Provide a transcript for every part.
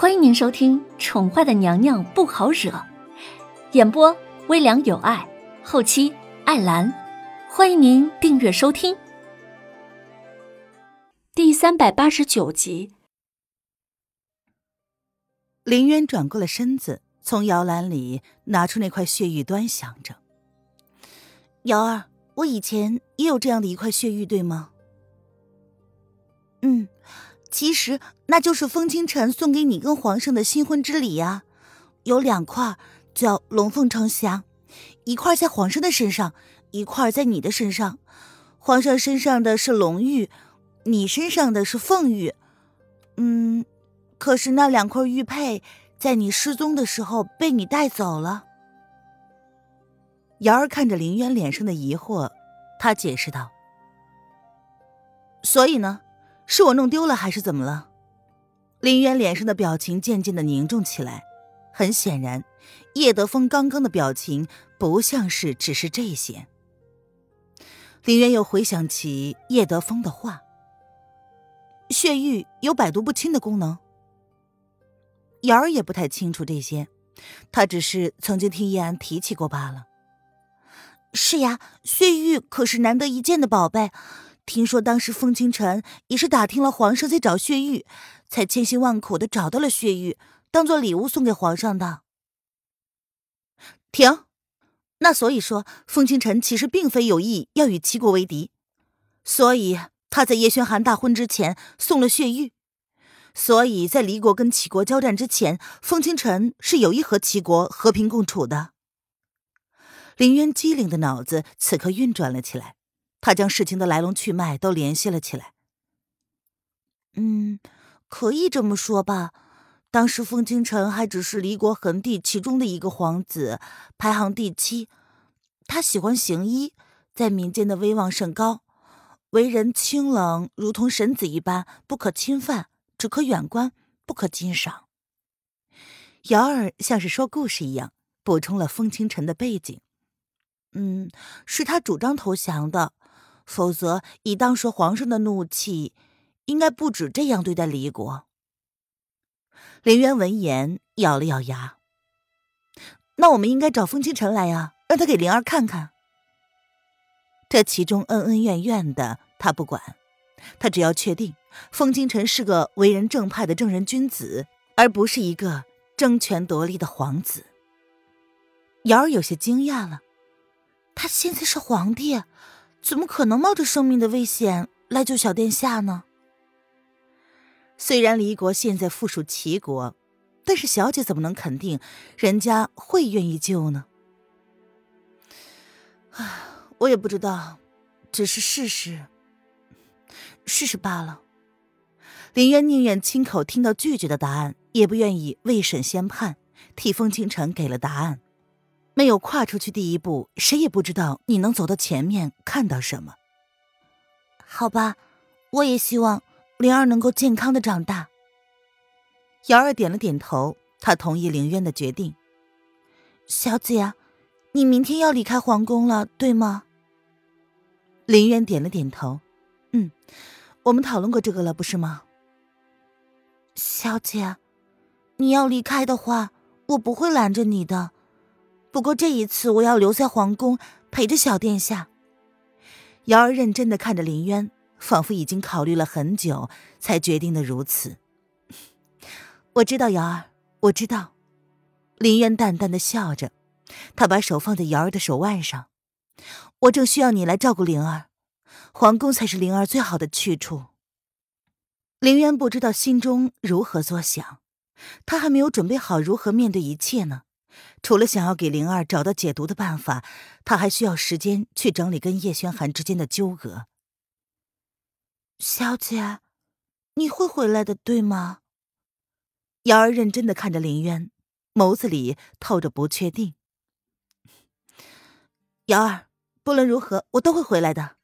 欢迎您收听《宠坏的娘娘不好惹》，演播微凉有爱，后期艾兰。欢迎您订阅收听。第三百八十九集，林渊转过了身子，从摇篮里拿出那块血玉，端详着。瑶儿，我以前也有这样的一块血玉，对吗？嗯。其实那就是风清晨送给你跟皇上的新婚之礼呀，有两块，叫龙凤呈祥，一块在皇上的身上，一块在你的身上。皇上身上的是龙玉，你身上的是凤玉。嗯，可是那两块玉佩在你失踪的时候被你带走了。瑶儿看着林渊脸上的疑惑，他解释道：“所以呢？”是我弄丢了，还是怎么了？林渊脸上的表情渐渐的凝重起来。很显然，叶德风刚刚的表情不像是只是这些。林渊又回想起叶德风的话：“血玉有百毒不侵的功能。”瑶儿也不太清楚这些，他只是曾经听叶安提起过罢了。是呀，血玉可是难得一见的宝贝。听说当时风清晨也是打听了皇上在找血玉，才千辛万苦的找到了血玉，当做礼物送给皇上的。停，那所以说风清晨其实并非有意要与齐国为敌，所以他在叶轩寒大婚之前送了血玉，所以在离国跟齐国交战之前，风清晨是有意和齐国和平共处的。林渊机灵的脑子此刻运转了起来。他将事情的来龙去脉都联系了起来。嗯，可以这么说吧。当时风清晨还只是离国恒帝其中的一个皇子，排行第七。他喜欢行医，在民间的威望甚高，为人清冷，如同神子一般，不可侵犯，只可远观，不可欣赏。瑶儿像是说故事一样，补充了风清晨的背景。嗯，是他主张投降的。否则，以当时皇上的怒气，应该不止这样对待离国。林渊闻言咬了咬牙：“那我们应该找风清晨来呀，让他给灵儿看看。这其中恩恩怨怨的，他不管，他只要确定风清晨是个为人正派的正人君子，而不是一个争权夺利的皇子。”瑶儿有些惊讶了：“他现在是皇帝。”怎么可能冒着生命的危险来救小殿下呢？虽然离国现在附属齐国，但是小姐怎么能肯定人家会愿意救呢？啊，我也不知道，只是试试，试试罢了。林渊宁愿亲口听到拒绝的答案，也不愿意未审先判，替风清晨给了答案。没有跨出去第一步，谁也不知道你能走到前面看到什么。好吧，我也希望灵儿能够健康的长大。瑶儿点了点头，她同意凌渊的决定。小姐，你明天要离开皇宫了，对吗？林渊点了点头。嗯，我们讨论过这个了，不是吗？小姐，你要离开的话，我不会拦着你的。不过这一次，我要留在皇宫陪着小殿下。瑶儿认真的看着林渊，仿佛已经考虑了很久才决定的如此。我知道，瑶儿，我知道。林渊淡淡的笑着，他把手放在瑶儿的手腕上。我正需要你来照顾灵儿，皇宫才是灵儿最好的去处。林渊不知道心中如何作想，他还没有准备好如何面对一切呢。除了想要给灵儿找到解毒的办法，他还需要时间去整理跟叶轩寒之间的纠葛。小姐，你会回来的，对吗？瑶儿认真的看着林渊，眸子里透着不确定。瑶儿，不论如何，我都会回来的。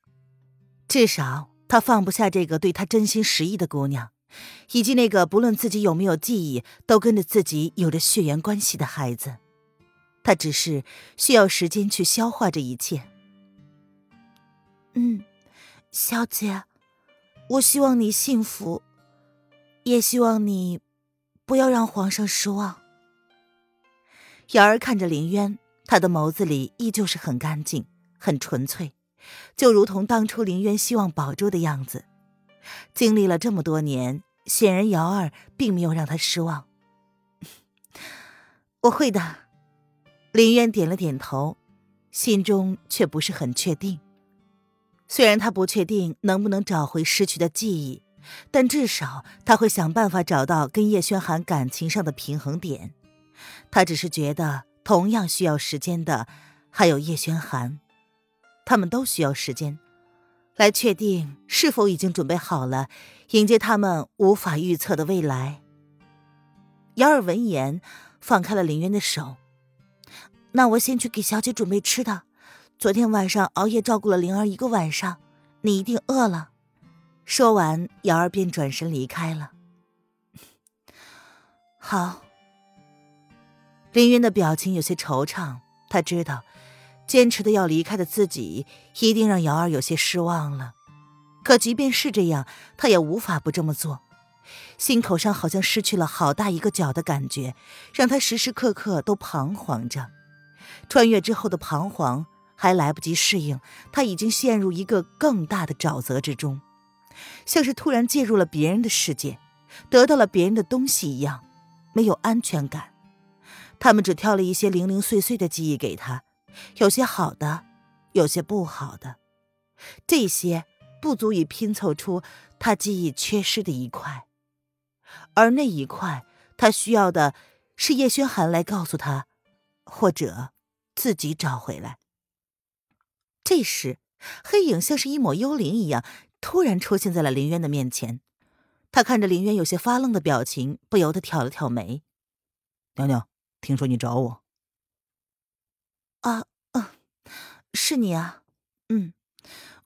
至少他放不下这个对他真心实意的姑娘，以及那个不论自己有没有记忆，都跟着自己有着血缘关系的孩子。他只是需要时间去消化这一切。嗯，小姐，我希望你幸福，也希望你不要让皇上失望。瑶儿看着林渊，他的眸子里依旧是很干净、很纯粹，就如同当初林渊希望保住的样子。经历了这么多年，显然瑶儿并没有让他失望。我会的。林渊点了点头，心中却不是很确定。虽然他不确定能不能找回失去的记忆，但至少他会想办法找到跟叶轩寒感情上的平衡点。他只是觉得，同样需要时间的还有叶轩寒，他们都需要时间，来确定是否已经准备好了迎接他们无法预测的未来。姚儿闻言，放开了林渊的手：“那我先去给小姐准备吃的。”昨天晚上熬夜照顾了灵儿一个晚上，你一定饿了。说完，瑶儿便转身离开了。好。林渊的表情有些惆怅，他知道，坚持的要离开的自己，一定让瑶儿有些失望了。可即便是这样，他也无法不这么做。心口上好像失去了好大一个角的感觉，让他时时刻刻都彷徨着。穿越之后的彷徨。还来不及适应，他已经陷入一个更大的沼泽之中，像是突然介入了别人的世界，得到了别人的东西一样，没有安全感。他们只挑了一些零零碎碎的记忆给他，有些好的，有些不好的，这些不足以拼凑出他记忆缺失的一块，而那一块，他需要的是叶轩寒来告诉他，或者自己找回来。这时，黑影像是一抹幽灵一样，突然出现在了林渊的面前。他看着林渊有些发愣的表情，不由得挑了挑眉：“娘娘，听说你找我。”“啊，嗯，是你啊，嗯，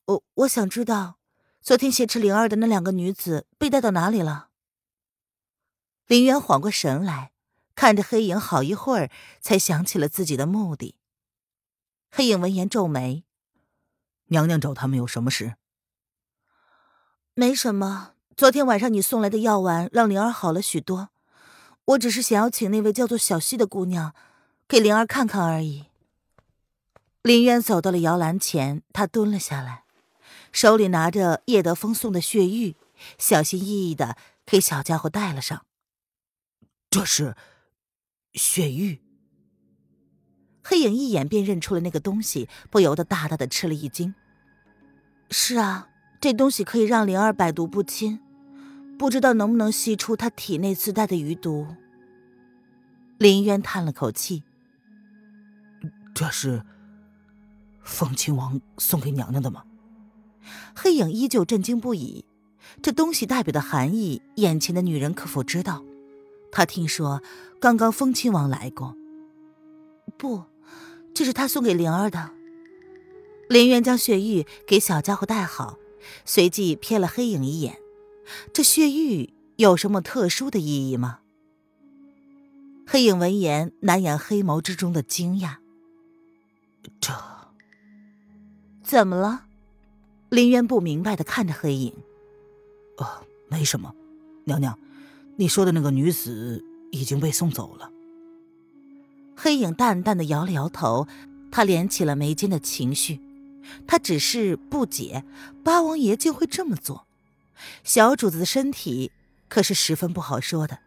我我想知道，昨天挟持灵儿的那两个女子被带到哪里了。”林渊缓过神来，看着黑影好一会儿，才想起了自己的目的。黑影闻言皱眉。娘娘找他们有什么事？没什么。昨天晚上你送来的药丸让灵儿好了许多，我只是想要请那位叫做小溪的姑娘给灵儿看看而已。林渊走到了摇篮前，他蹲了下来，手里拿着叶德风送的血玉，小心翼翼的给小家伙戴了上。这是血玉。黑影一眼便认出了那个东西，不由得大大的吃了一惊。是啊，这东西可以让灵儿百毒不侵，不知道能不能吸出她体内自带的余毒。林渊叹了口气：“这是凤亲王送给娘娘的吗？”黑影依旧震惊不已，这东西代表的含义，眼前的女人可否知道？他听说刚刚风亲王来过。不。这是他送给灵儿的。林渊将血玉给小家伙戴好，随即瞥了黑影一眼。这血玉有什么特殊的意义吗？黑影闻言，难掩黑眸之中的惊讶。这怎么了？林渊不明白的看着黑影。哦，没什么。娘娘，你说的那个女子已经被送走了。黑影淡淡的摇了摇头，他敛起了眉间的情绪，他只是不解，八王爷竟会这么做。小主子的身体可是十分不好说的，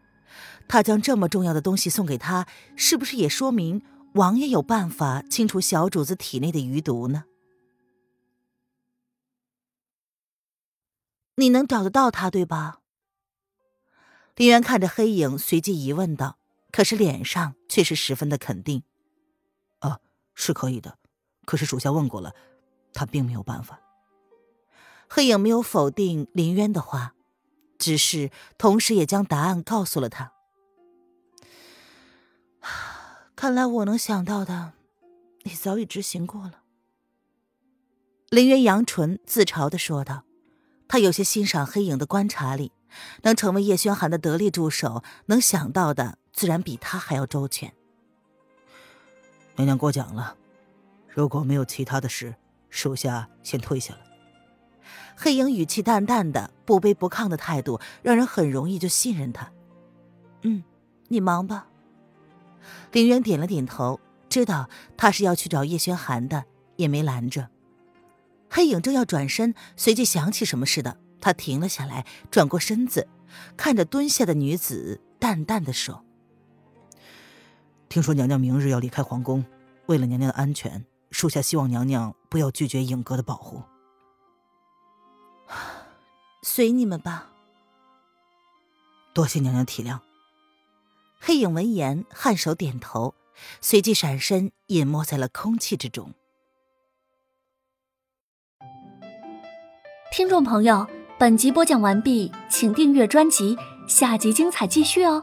他将这么重要的东西送给他，是不是也说明王爷有办法清除小主子体内的余毒呢？你能找得到他，对吧？林渊看着黑影，随即疑问道。可是脸上却是十分的肯定，啊，是可以的。可是属下问过了，他并没有办法。黑影没有否定林渊的话，只是同时也将答案告诉了他。看来我能想到的，你早已执行过了。林渊扬唇自嘲的说道，他有些欣赏黑影的观察力，能成为叶轩寒的得力助手，能想到的。自然比他还要周全。娘娘过奖了，如果没有其他的事，属下先退下了。黑影语气淡淡的、不卑不亢的态度，让人很容易就信任他。嗯，你忙吧。林渊点了点头，知道他是要去找叶轩寒的，也没拦着。黑影正要转身，随即想起什么似的，他停了下来，转过身子，看着蹲下的女子，淡淡的说：“听说娘娘明日要离开皇宫，为了娘娘的安全，属下希望娘娘不要拒绝影阁的保护。随你们吧。多谢娘娘体谅。”黑影闻言，颔首点头，随即闪身隐没在了空气之中。听众朋友，本集播讲完毕，请订阅专辑，下集精彩继续哦。